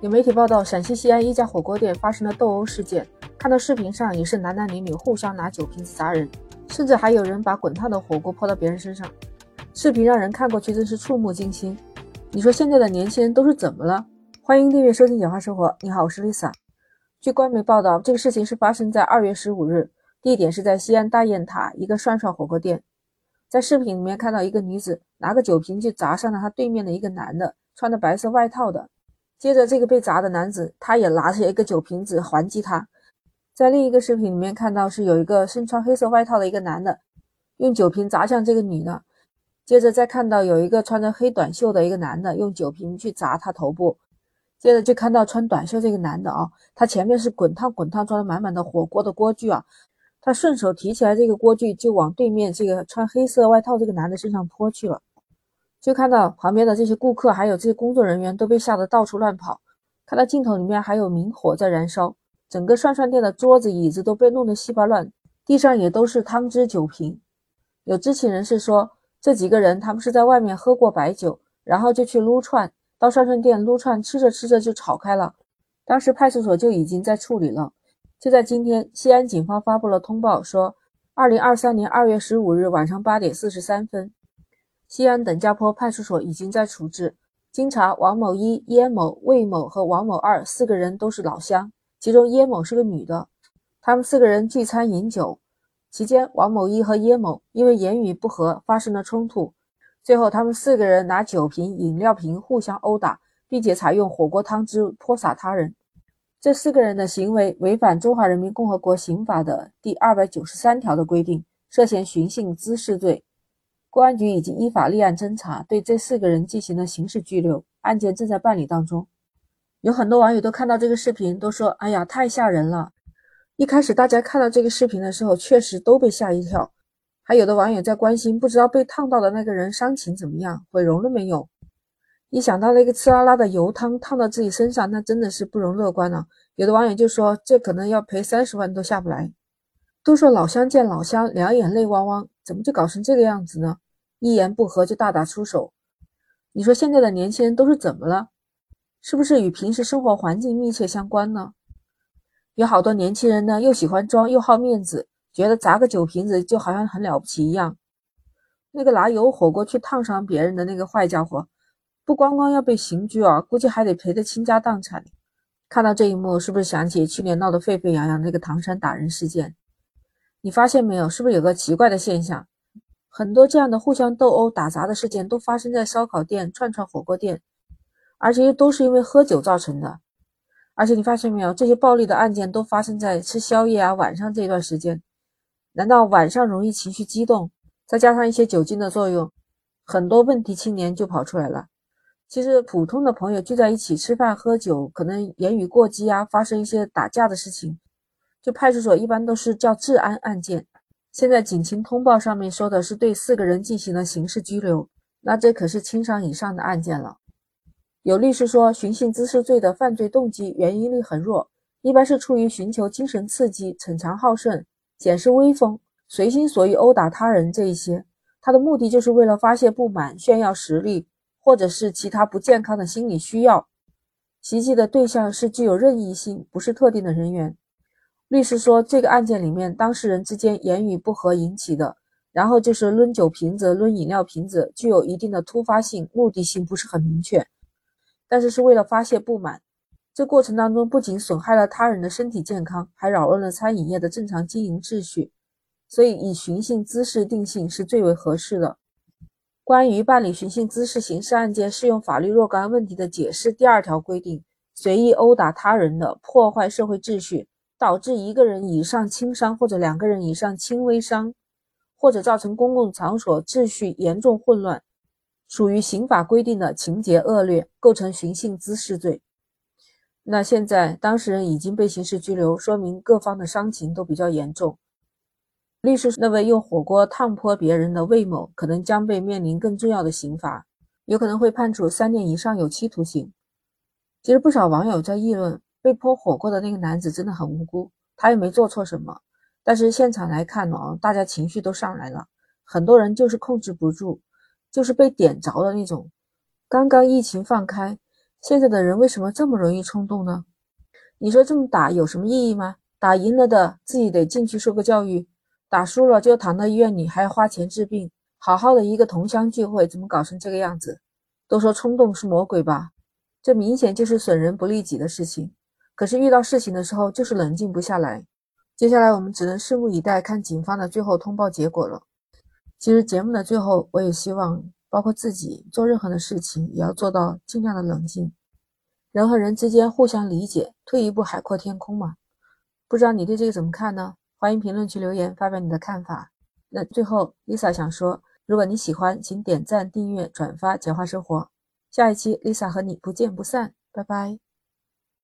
有媒体报道，陕西西安一家火锅店发生了斗殴事件。看到视频上也是男男女女互相拿酒瓶子砸人，甚至还有人把滚烫的火锅泼到别人身上。视频让人看过去真是触目惊心。你说现在的年轻人都是怎么了？欢迎订阅收听《简化生活》。你好，我是 Lisa。据官媒报道，这个事情是发生在二月十五日，地点是在西安大雁塔一个涮涮火锅店。在视频里面看到一个女子拿个酒瓶就砸伤了她对面的一个男的，穿的白色外套的。接着，这个被砸的男子，他也拿起一个酒瓶子还击他。在另一个视频里面看到，是有一个身穿黑色外套的一个男的，用酒瓶砸向这个女的。接着再看到有一个穿着黑短袖的一个男的，用酒瓶去砸他头部。接着就看到穿短袖这个男的啊，他前面是滚烫滚烫装的满满的火锅的锅具啊，他顺手提起来这个锅具就往对面这个穿黑色外套这个男的身上泼去了。就看到旁边的这些顾客，还有这些工作人员都被吓得到处乱跑。看到镜头里面还有明火在燃烧，整个涮涮店的桌子椅子都被弄得稀巴乱，地上也都是汤汁酒瓶。有知情人士说，这几个人他们是在外面喝过白酒，然后就去撸串，到涮涮店撸串，吃着吃着就吵开了。当时派出所就已经在处理了。就在今天，西安警方发布了通报，说，二零二三年二月十五日晚上八点四十三分。西安等家坡派出所已经在处置。经查，王某一、叶某、魏某和王某二四个人都是老乡，其中叶某是个女的。他们四个人聚餐饮酒期间，王某一和叶某因为言语不合发生了冲突，最后他们四个人拿酒瓶、饮料瓶互相殴打，并且采用火锅汤汁泼洒他人。这四个人的行为违反《中华人民共和国刑法》的第二百九十三条的规定，涉嫌寻衅滋事罪。公安局已经依法立案侦查，对这四个人进行了刑事拘留，案件正在办理当中。有很多网友都看到这个视频，都说：“哎呀，太吓人了！”一开始大家看到这个视频的时候，确实都被吓一跳。还有的网友在关心，不知道被烫到的那个人伤情怎么样，毁容了没有？一想到那个呲啦啦的油汤烫到自己身上，那真的是不容乐观了。有的网友就说：“这可能要赔三十万都下不来。”都说老乡见老乡，两眼泪汪汪，怎么就搞成这个样子呢？一言不合就大打出手，你说现在的年轻人都是怎么了？是不是与平时生活环境密切相关呢？有好多年轻人呢，又喜欢装又好面子，觉得砸个酒瓶子就好像很了不起一样。那个拿油火锅去烫伤别人的那个坏家伙，不光光要被刑拘啊，估计还得赔得倾家荡产。看到这一幕，是不是想起去年闹得沸沸扬扬那个唐山打人事件？你发现没有？是不是有个奇怪的现象？很多这样的互相斗殴、打砸的事件都发生在烧烤店、串串火锅店，而且都是因为喝酒造成的。而且你发现没有，这些暴力的案件都发生在吃宵夜啊、晚上这段时间。难道晚上容易情绪激动，再加上一些酒精的作用，很多问题青年就跑出来了？其实普通的朋友聚在一起吃饭喝酒，可能言语过激啊，发生一些打架的事情，就派出所一般都是叫治安案件。现在警情通报上面说的是对四个人进行了刑事拘留，那这可是轻伤以上的案件了。有律师说，寻衅滋事罪的犯罪动机原因率很弱，一般是出于寻求精神刺激、逞强好胜、显示威风、随心所欲殴打他人这一些，他的目的就是为了发泄不满、炫耀实力，或者是其他不健康的心理需要。袭击的对象是具有任意性，不是特定的人员。律师说，这个案件里面当事人之间言语不合引起的，然后就是抡酒瓶子、抡饮料瓶子，具有一定的突发性，目的性不是很明确，但是是为了发泄不满。这过程当中不仅损害了他人的身体健康，还扰乱了餐饮业的正常经营秩序，所以以寻衅滋事定性是最为合适的。关于办理寻衅滋事刑事案件适用法律若干问题的解释第二条规定，随意殴打他人的，破坏社会秩序。导致一个人以上轻伤或者两个人以上轻微伤，或者造成公共场所秩序严重混乱，属于刑法规定的情节恶劣，构成寻衅滋事罪。那现在当事人已经被刑事拘留，说明各方的伤情都比较严重。律师认为，用火锅烫泼别人的魏某可能将被面临更重要的刑罚，有可能会判处三年以上有期徒刑。其实不少网友在议论。被泼火锅的那个男子真的很无辜，他又没做错什么。但是现场来看呢，大家情绪都上来了，很多人就是控制不住，就是被点着的那种。刚刚疫情放开，现在的人为什么这么容易冲动呢？你说这么打有什么意义吗？打赢了的自己得进去受个教育，打输了就躺到医院里还要花钱治病。好好的一个同乡聚会，怎么搞成这个样子？都说冲动是魔鬼吧，这明显就是损人不利己的事情。可是遇到事情的时候，就是冷静不下来。接下来我们只能拭目以待，看警方的最后通报结果了。其实节目的最后，我也希望，包括自己做任何的事情，也要做到尽量的冷静。人和人之间互相理解，退一步海阔天空嘛。不知道你对这个怎么看呢？欢迎评论区留言发表你的看法。那最后，Lisa 想说，如果你喜欢，请点赞、订阅、转发《简化生活》。下一期，Lisa 和你不见不散。拜拜。